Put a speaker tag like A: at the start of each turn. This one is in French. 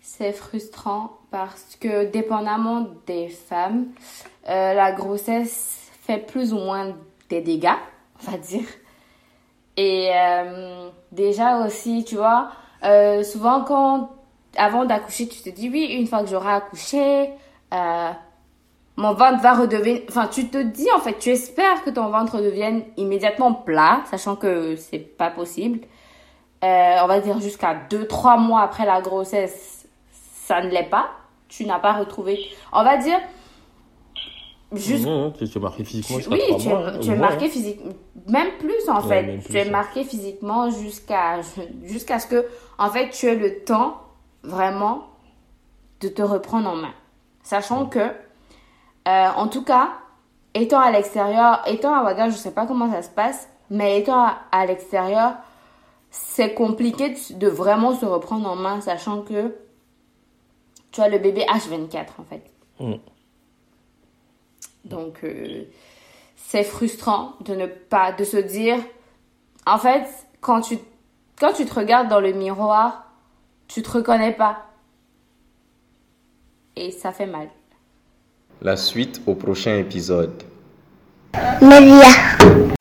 A: C'est frustrant parce que dépendamment des femmes, euh, la grossesse fait plus ou moins des dégâts, on va dire. Et euh, déjà aussi, tu vois, euh, souvent quand, avant d'accoucher, tu te dis oui, une fois que j'aurai accouché, euh, mon ventre va redevenir, enfin tu te dis en fait, tu espères que ton ventre devienne immédiatement plat, sachant que c'est pas possible. On va dire jusqu'à 2-3 mois après la grossesse, ça ne l'est pas. Tu n'as pas retrouvé, on va dire, juste
B: Non, tu es marqué physiquement
A: oui, tu
B: mois,
A: es,
B: hein,
A: tu es marqué
B: hein.
A: physiquement, même plus en
B: Ouais,
A: fait. tu es
B: ouais.
A: marqué physiquement jusqu'à jusqu'à ce que, en fait, tu aies le temps vraiment de te reprendre en main. Sachant que, euh, en tout cas, étant à l'extérieur, étant à je sais pas comment ça se passe, mais étant à, à l'extérieur, c'est compliqué de, de vraiment se reprendre en main, sachant que tu as le bébé H24 en fait.
B: Mm.
A: Donc, euh, c'est frustrant de ne pas, de se dire, en fait, quand tu, quand tu te regardes dans le miroir, tu te reconnais pas. Et ça fait mal.
C: La suite au prochain épisode.
D: Maria.